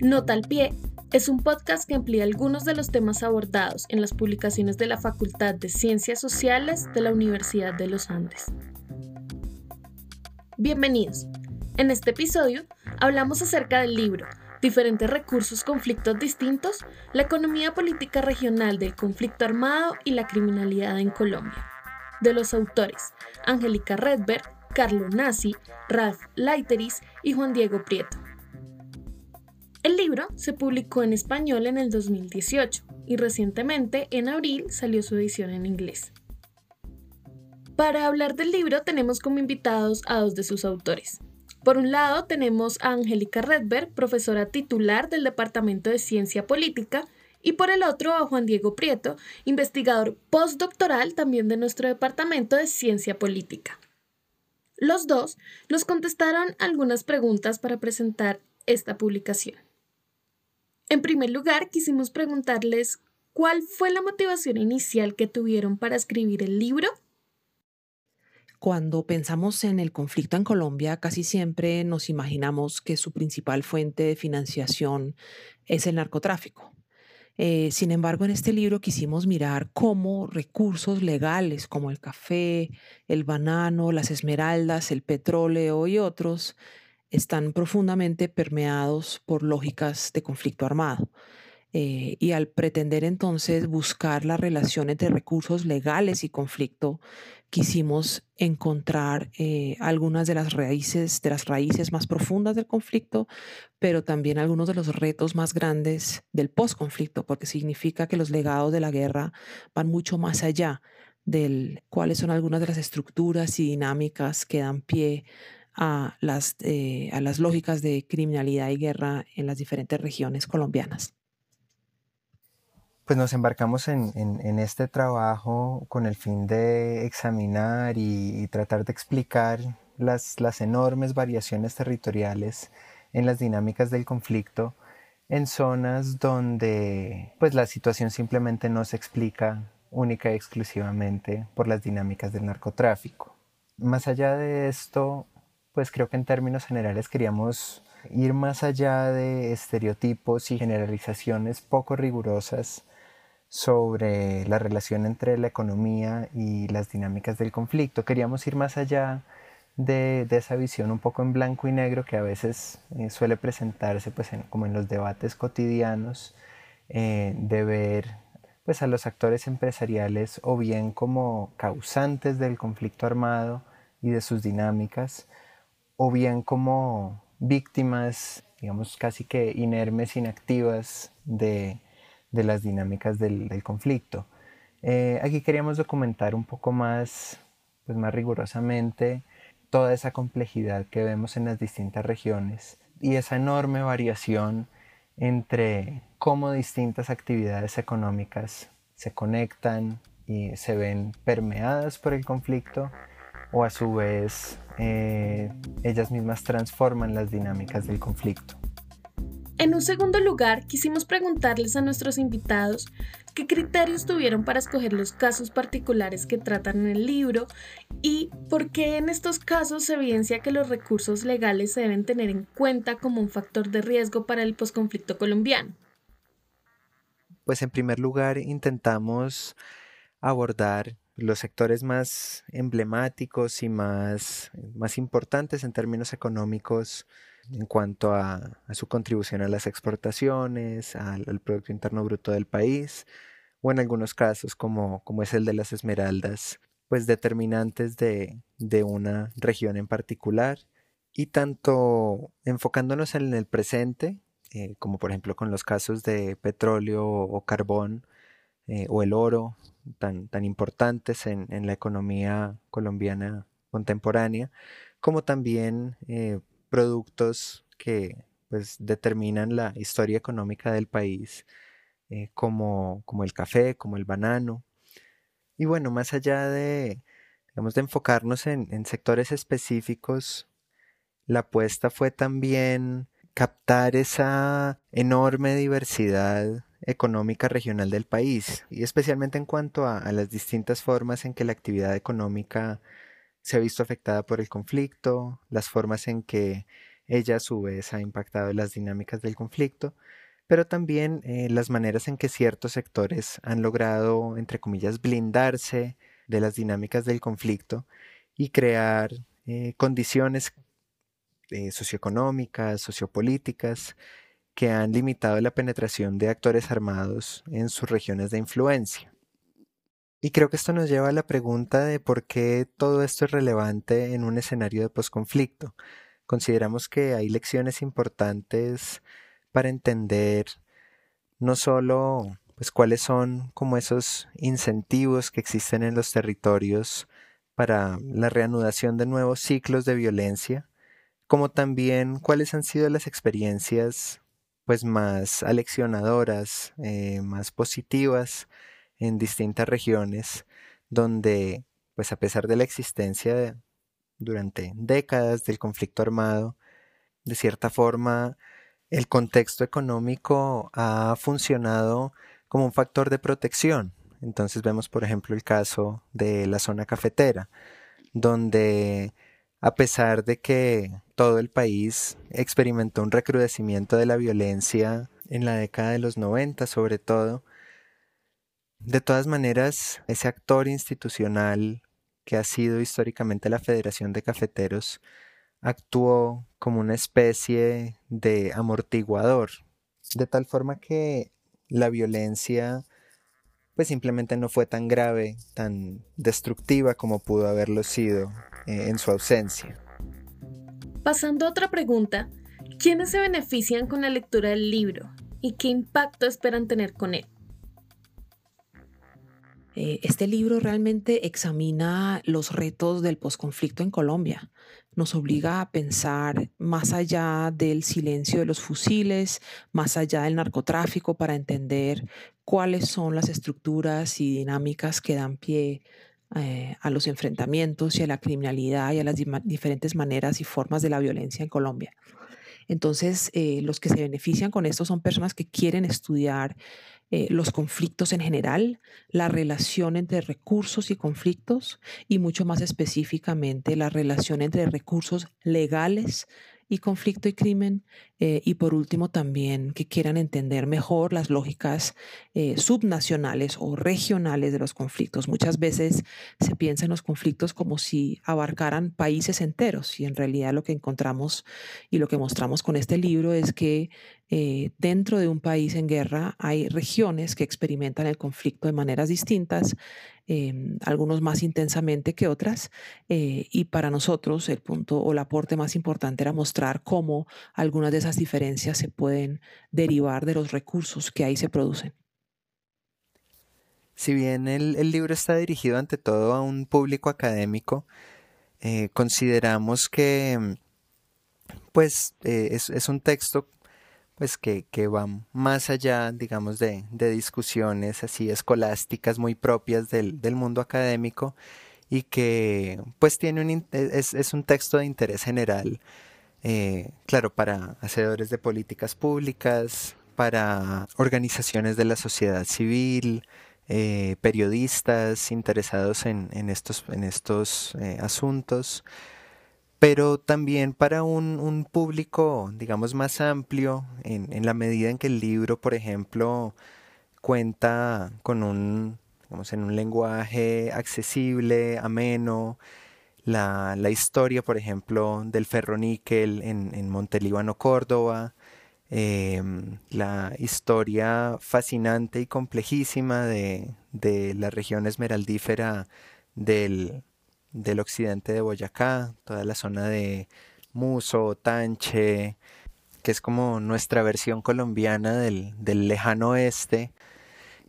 Nota al pie es un podcast que amplía algunos de los temas abordados en las publicaciones de la Facultad de Ciencias Sociales de la Universidad de los Andes. Bienvenidos. En este episodio hablamos acerca del libro Diferentes recursos, conflictos distintos, la economía política regional del conflicto armado y la criminalidad en Colombia, de los autores Angélica Redberg, Carlo Nassi, Ralph Leiteris y Juan Diego Prieto. El libro se publicó en español en el 2018 y recientemente, en abril, salió su edición en inglés. Para hablar del libro tenemos como invitados a dos de sus autores. Por un lado tenemos a Angélica Redberg, profesora titular del Departamento de Ciencia Política, y por el otro a Juan Diego Prieto, investigador postdoctoral también de nuestro Departamento de Ciencia Política. Los dos nos contestaron algunas preguntas para presentar esta publicación. En primer lugar, quisimos preguntarles cuál fue la motivación inicial que tuvieron para escribir el libro. Cuando pensamos en el conflicto en Colombia, casi siempre nos imaginamos que su principal fuente de financiación es el narcotráfico. Eh, sin embargo, en este libro quisimos mirar cómo recursos legales como el café, el banano, las esmeraldas, el petróleo y otros están profundamente permeados por lógicas de conflicto armado. Eh, y al pretender entonces buscar la relación entre recursos legales y conflicto, quisimos encontrar eh, algunas de las raíces, de las raíces más profundas del conflicto, pero también algunos de los retos más grandes del postconflicto, porque significa que los legados de la guerra van mucho más allá de cuáles son algunas de las estructuras y dinámicas que dan pie a las, eh, a las lógicas de criminalidad y guerra en las diferentes regiones colombianas. Pues nos embarcamos en, este trabajo con el fin de examinar y, tratar de explicar las, las, enormes variaciones territoriales en las dinámicas del conflicto en zonas donde pues la situación simplemente no se explica única y exclusivamente por las dinámicas del narcotráfico. Más allá de esto, pues creo que en términos generales queríamos ir más allá de estereotipos y generalizaciones poco rigurosas sobre la relación entre la economía y las dinámicas del conflicto. Queríamos ir más allá de, esa visión un poco en blanco y negro que a veces eh, suele presentarse pues como en los debates cotidianos eh, de ver pues a los actores empresariales o bien como causantes del conflicto armado y de sus dinámicas o bien como víctimas, digamos, casi que inermes, inactivas de, las dinámicas del, conflicto. Eh, aquí queríamos documentar un poco más, pues más rigurosamente, toda esa complejidad que vemos en las distintas regiones y esa enorme variación entre cómo distintas actividades económicas se conectan y se ven permeadas por el conflicto o a su vez eh, ellas mismas transforman las dinámicas del conflicto. En un segundo lugar, quisimos preguntarles a nuestros invitados qué criterios tuvieron para escoger los casos particulares que tratan en el libro y por qué en estos casos se evidencia que los recursos legales se deben tener en cuenta como un factor de riesgo para el posconflicto colombiano. Pues en primer lugar intentamos abordar los sectores más emblemáticos y más, más importantes en términos económicos en cuanto a, su contribución a las exportaciones, al, Producto Interno Bruto del país, o en algunos casos, como, como es el de las esmeraldas, pues determinantes de, de una región en particular. Y tanto enfocándonos en el presente, eh, como por ejemplo con los casos de petróleo o carbón, eh, o el oro, tan, tan importantes en, la economía colombiana contemporánea, como también eh, productos que pues, determinan la historia económica del país, eh, como, como el café, como el banano. Y bueno, más allá de, digamos, de enfocarnos en, en sectores específicos, la apuesta fue también captar esa enorme diversidad económica regional del país y especialmente en cuanto a, las distintas formas en que la actividad económica se ha visto afectada por el conflicto, las formas en que ella a su vez ha impactado las dinámicas del conflicto, pero también eh, las maneras en que ciertos sectores han logrado, entre comillas, blindarse de las dinámicas del conflicto y crear eh, condiciones eh, socioeconómicas, sociopolíticas, que han limitado la penetración de actores armados en sus regiones de influencia. Y creo que esto nos lleva a la pregunta de por qué todo esto es relevante en un escenario de posconflicto. Consideramos que hay lecciones importantes para entender no solo pues cuáles son como esos incentivos que existen en los territorios para la reanudación de nuevos ciclos de violencia, como también cuáles han sido las experiencias pues más aleccionadoras, eh, más positivas en distintas regiones donde pues a pesar de la existencia durante décadas del conflicto armado, de cierta forma el contexto económico ha funcionado como un factor de protección. Entonces vemos, por ejemplo, el caso de la zona cafetera, donde a pesar de que todo el país experimentó un recrudecimiento de la violencia en la década de los 90 sobre todo, de todas maneras, ese actor institucional que ha sido históricamente la Federación de Cafeteros actuó como una especie de amortiguador, de tal forma que la violencia pues simplemente no fue tan grave, tan destructiva como pudo haberlo sido eh, en su ausencia. Pasando a otra pregunta, ¿quiénes se benefician con la lectura del libro y qué impacto esperan tener con él? Eh, este libro realmente examina los retos del posconflicto en Colombia. Nos obliga a pensar más allá del silencio de los fusiles, más allá del narcotráfico, para entender cuáles son las estructuras y dinámicas que dan pie eh, a los enfrentamientos y a la criminalidad y a las diferentes maneras y formas de la violencia en Colombia. Entonces, eh, los que se benefician con esto son personas que quieren estudiar eh, los conflictos en general, la relación entre recursos y conflictos y mucho más específicamente la relación entre recursos legales y conflicto y crimen. Eh, y por último también que quieran entender mejor las lógicas eh, subnacionales o regionales de los conflictos. Muchas veces se piensa en los conflictos como si abarcaran países enteros y en realidad lo que encontramos y lo que mostramos con este libro es que eh, dentro de un país en guerra hay regiones que experimentan el conflicto de maneras distintas Em, algunos más intensamente que otras. Eh, y para nosotros el punto o el aporte más importante era mostrar cómo algunas de esas diferencias se pueden derivar de los recursos que ahí se producen. Si bien el, libro está dirigido ante todo a un público académico, eh, consideramos que pues eh, es, un texto pues que, que van más allá, digamos, de, de, discusiones así escolásticas muy propias del, del, mundo académico y que pues tiene un, es, es un texto de interés general, eh, claro, para hacedores de políticas públicas, para organizaciones de la sociedad civil, eh, periodistas interesados en, en, estos, en estos eh, asuntos pero también para un, público, digamos, más amplio, en, la medida en que el libro, por ejemplo, cuenta con un, en un lenguaje accesible, ameno, la, historia, por ejemplo, del ferroníquel en, en Montelíbano, Córdoba, em, la historia fascinante y complejísima de la región esmeraldífera del, del occidente de Boyacá, toda la zona de Muso, Tanche, que es como nuestra versión colombiana del, lejano oeste,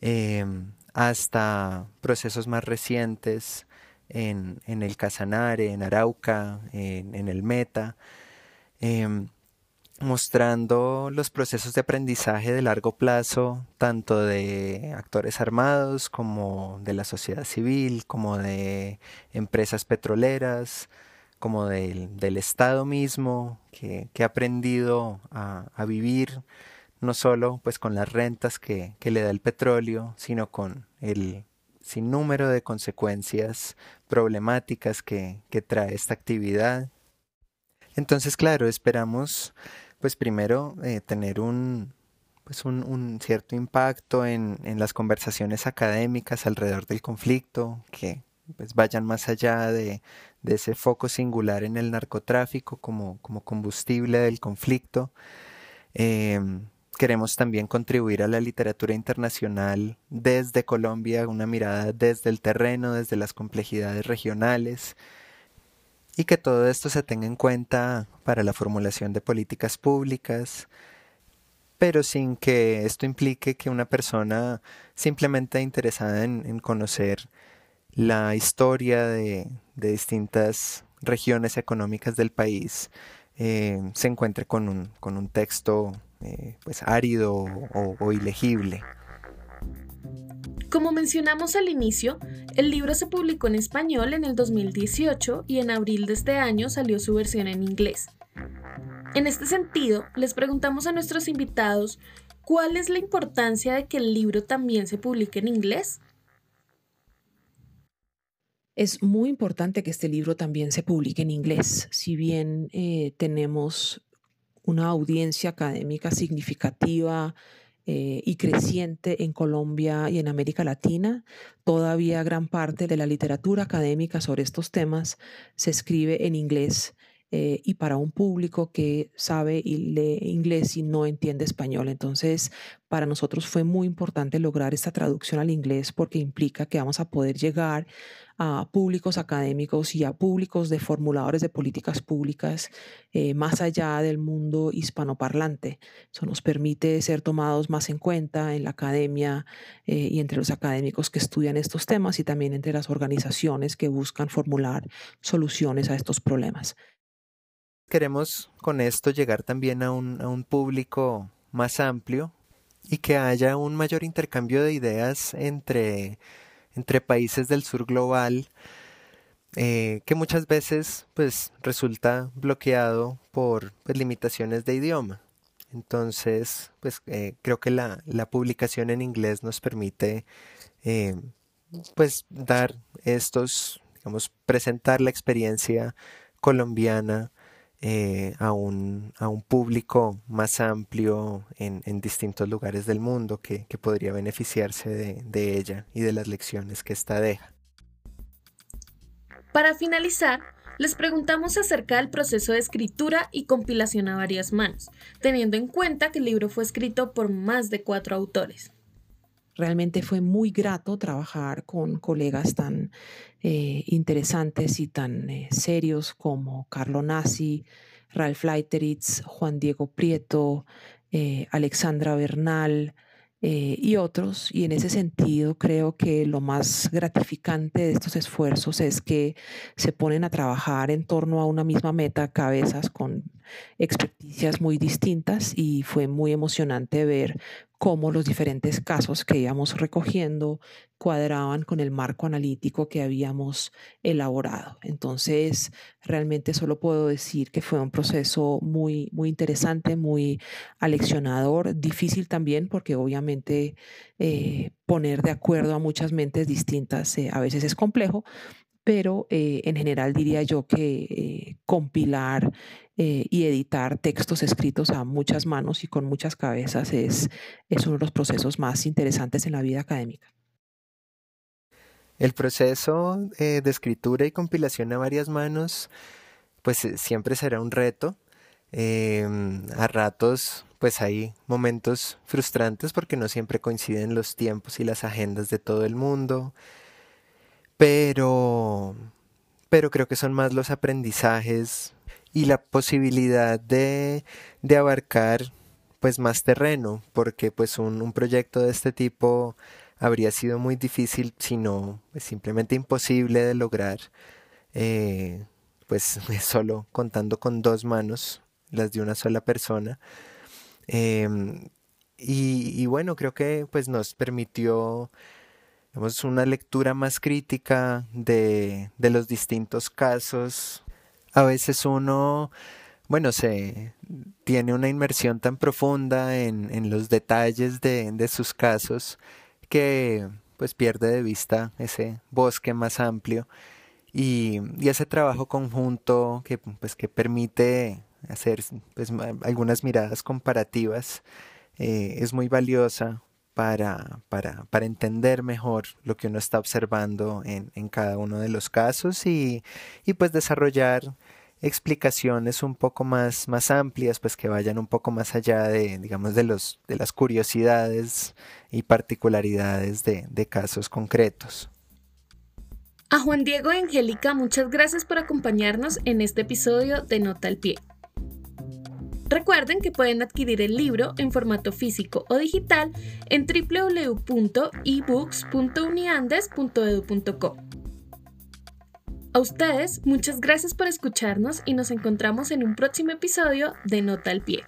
em, hasta procesos más recientes en, el Casanare, en Arauca, en, el Meta. Em, mostrando los procesos de aprendizaje de largo plazo, tanto de actores armados como de la sociedad civil, como de empresas petroleras, como del, Estado mismo, que, ha aprendido a, vivir no solo pues con las rentas que, que le da el petróleo, sino con el sinnúmero de consecuencias problemáticas que, que trae esta actividad. Entonces, claro, esperamos pues primero eh, tener un, pues un, un, cierto impacto en, en, las conversaciones académicas alrededor del conflicto, que pues vayan más allá de, de ese foco singular en el narcotráfico como, como combustible del conflicto. Eh, queremos también contribuir a la literatura internacional desde Colombia, una mirada desde el terreno, desde las complejidades regionales, y que todo esto se tenga en cuenta para la formulación de políticas públicas, pero sin que esto implique que una persona simplemente interesada en, conocer la historia de, distintas regiones económicas del país eh, se encuentre con un, texto eh, pues árido o ilegible. Como mencionamos al inicio, el libro se publicó en español en el 2018 y en abril de este año salió su versión en inglés. En este sentido, les preguntamos a nuestros invitados cuál es la importancia de que el libro también se publique en inglés. Es muy importante que este libro también se publique en inglés. Si bien eh, tenemos una audiencia académica significativa eh, y creciente en Colombia y en América Latina, todavía gran parte de la literatura académica sobre estos temas se escribe en inglés eh, y para un público que sabe y lee inglés y no entiende español. Entonces, para nosotros fue muy importante lograr esta traducción al inglés porque implica que vamos a poder llegar a públicos académicos y a públicos de formuladores de políticas públicas eh, más allá del mundo hispanoparlante. Eso nos permite ser tomados más en cuenta en la academia eh, y entre los académicos que estudian estos temas y también entre las organizaciones que buscan formular soluciones a estos problemas queremos con esto llegar también a un, público más amplio y que haya un mayor intercambio de ideas entre, entre países del sur global eh, que muchas veces pues resulta bloqueado por pues, limitaciones de idioma. Entonces, pues eh, creo que la, la, publicación en inglés nos permite eh, pues dar estos, digamos, presentar la experiencia colombiana eh, a, un, a, un, público más amplio en, en distintos lugares del mundo que, que podría beneficiarse de, de, ella y de las lecciones que ésta deja. Para finalizar, les preguntamos acerca del proceso de escritura y compilación a varias manos, teniendo en cuenta que el libro fue escrito por más de cuatro autores. Realmente fue muy grato trabajar con colegas tan eh, interesantes y tan eh, serios como Carlo Nassi, Ralph Leiteritz, Juan Diego Prieto, eh, Alexandra Bernal y otros. Y en ese sentido creo que lo más gratificante de estos esfuerzos es que se ponen a trabajar en torno a una misma meta, cabezas con experticias muy distintas y fue muy emocionante ver cómo los diferentes casos que íbamos recogiendo cuadraban con el marco analítico que habíamos elaborado. Entonces, realmente solo puedo decir que fue un proceso muy, muy interesante, muy aleccionador, difícil también porque obviamente eh, poner de acuerdo a muchas mentes distintas eh, a veces es complejo, pero eh, en general diría yo que compilar eh, y editar textos escritos a muchas manos y con muchas cabezas es, es uno de los procesos más interesantes en la vida académica. El proceso de escritura y compilación a varias manos, pues siempre será un reto. Em, a ratos, pues hay momentos frustrantes porque no siempre coinciden los tiempos y las agendas de todo el mundo pero, pero creo que son más los aprendizajes y la posibilidad de, de abarcar pues más terreno, porque pues un, un, proyecto de este tipo habría sido muy difícil, sino pues, simplemente imposible de lograr, eh, pues solo contando con dos manos, las de una sola persona. Eh, y, bueno, creo que pues nos permitió una lectura más crítica de, de los distintos casos. A veces uno bueno, se tiene una inmersión tan profunda en, los detalles de, sus casos que pues pierde de vista ese bosque más amplio y, ese trabajo conjunto que, pues, que permite hacer pues, algunas miradas comparativas eh, es muy valiosa para, para, para, entender mejor lo que uno está observando en, en cada uno de los casos y, y, pues desarrollar explicaciones un poco más, más amplias, pues que vayan un poco más allá de, digamos, de, los, de las curiosidades y particularidades de, de casos concretos. A Juan Diego y Angélica, muchas gracias por acompañarnos en este episodio de Nota al Pie. Recuerden que pueden adquirir el libro en formato físico o digital en www.ebooks.uniandes.edu.co. A ustedes, muchas gracias por escucharnos y nos encontramos en un próximo episodio de Nota al Pie.